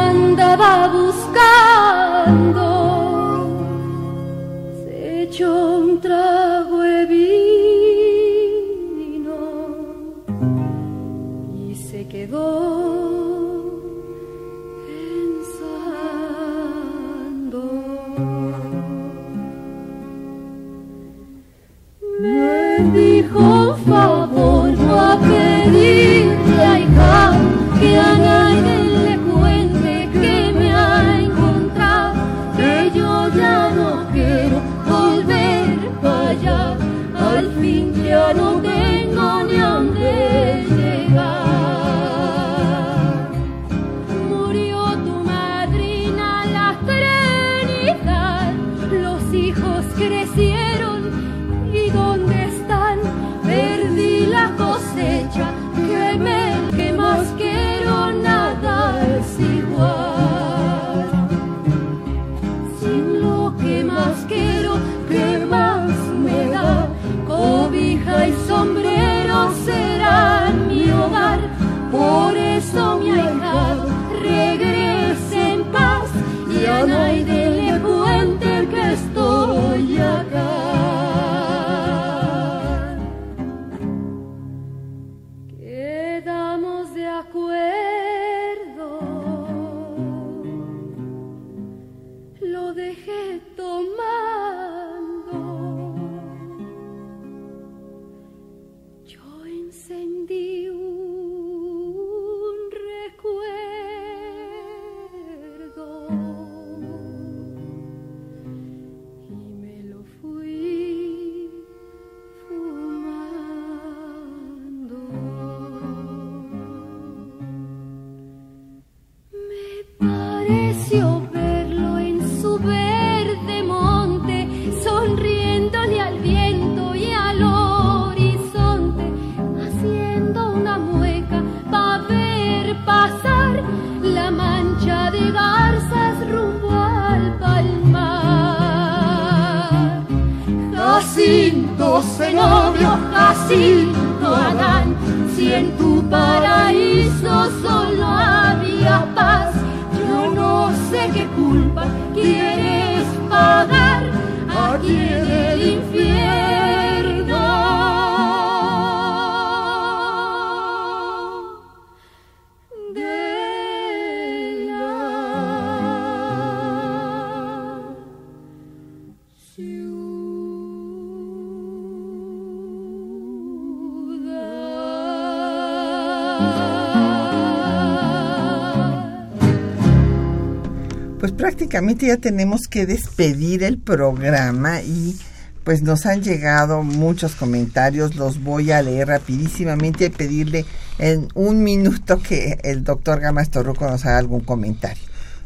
prácticamente ya tenemos que despedir el programa y pues nos han llegado muchos comentarios, los voy a leer rapidísimamente y pedirle en un minuto que el doctor Gamas Torruco nos haga algún comentario.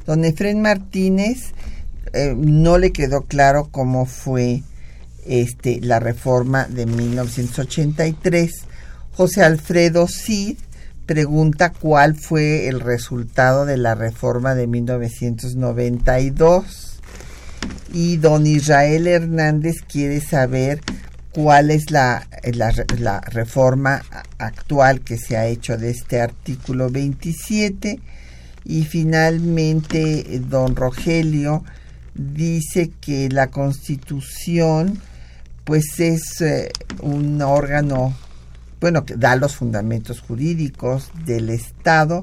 Don Efren Martínez eh, no le quedó claro cómo fue este, la reforma de 1983. José Alfredo Cid pregunta cuál fue el resultado de la reforma de 1992. Y don Israel Hernández quiere saber cuál es la, la, reforma actual que se ha hecho de este artículo 27. Y finalmente, don Rogelio dice que la constitución pues es eh, un órgano bueno que da los fundamentos jurídicos del estado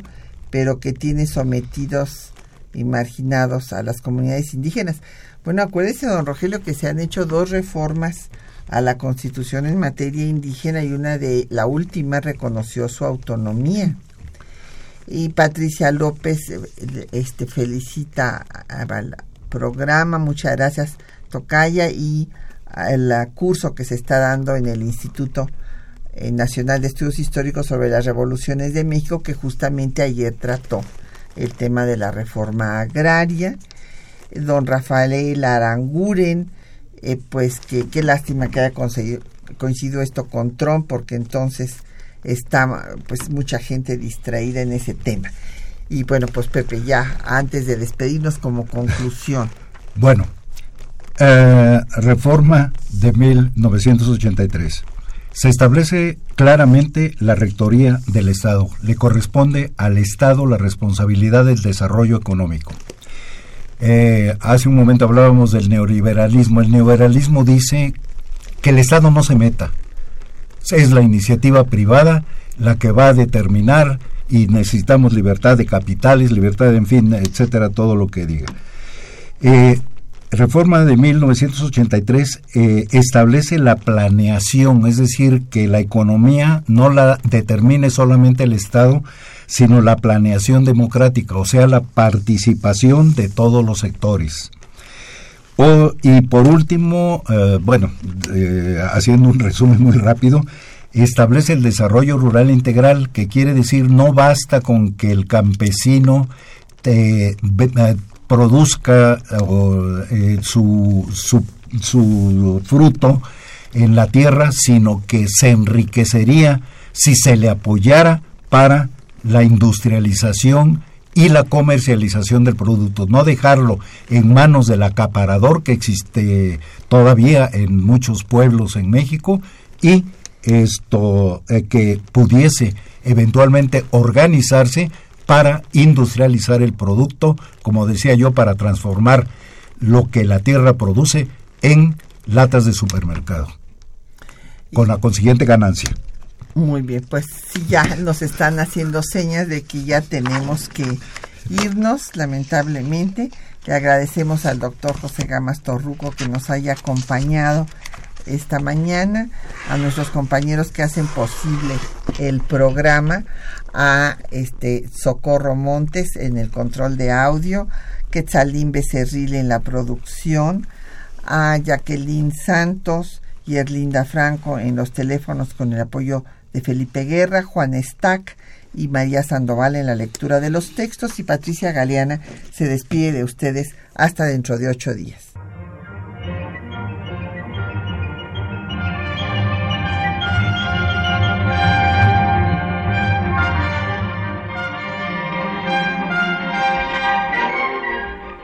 pero que tiene sometidos y marginados a las comunidades indígenas. Bueno acuérdese don Rogelio que se han hecho dos reformas a la constitución en materia indígena y una de la última reconoció su autonomía. Y Patricia López eh, este felicita al programa muchas gracias Tocaya y el curso que se está dando en el Instituto eh, Nacional de Estudios Históricos sobre las Revoluciones de México, que justamente ayer trató el tema de la reforma agraria. Don Rafael Aranguren, eh, pues que qué lástima que haya coincidido esto con Trump, porque entonces está pues mucha gente distraída en ese tema. Y bueno, pues Pepe, ya antes de despedirnos como conclusión. Bueno, eh, reforma de 1983. Se establece claramente la rectoría del Estado. Le corresponde al Estado la responsabilidad del desarrollo económico. Eh, hace un momento hablábamos del neoliberalismo. El neoliberalismo dice que el Estado no se meta. Es la iniciativa privada la que va a determinar y necesitamos libertad de capitales, libertad, en fin, etcétera, todo lo que diga. Eh, reforma de 1983 eh, establece la planeación, es decir, que la economía no la determine solamente el Estado, sino la planeación democrática, o sea, la participación de todos los sectores. y por último, eh, bueno, eh, haciendo un resumen muy rápido, establece el desarrollo rural integral, que quiere decir no basta con que el campesino te, produzca eh, su, su, su fruto en la tierra, sino que se enriquecería si se le apoyara para la industrialización y la comercialización del producto, no dejarlo en manos del acaparador que existe todavía en muchos pueblos en México y esto eh, que pudiese eventualmente organizarse para industrializar el producto, como decía yo, para transformar lo que la tierra produce en latas de supermercado, con la consiguiente ganancia. Muy bien, pues ya nos están haciendo señas de que ya tenemos que irnos, lamentablemente. Le agradecemos al doctor José Gamas Torruco que nos haya acompañado esta mañana, a nuestros compañeros que hacen posible el programa, a este Socorro Montes en el control de audio, Quetzalín Becerril en la producción, a Jacqueline Santos y Erlinda Franco en los teléfonos con el apoyo de Felipe Guerra, Juan Stack y María Sandoval en la lectura de los textos y Patricia Galeana se despide de ustedes hasta dentro de ocho días.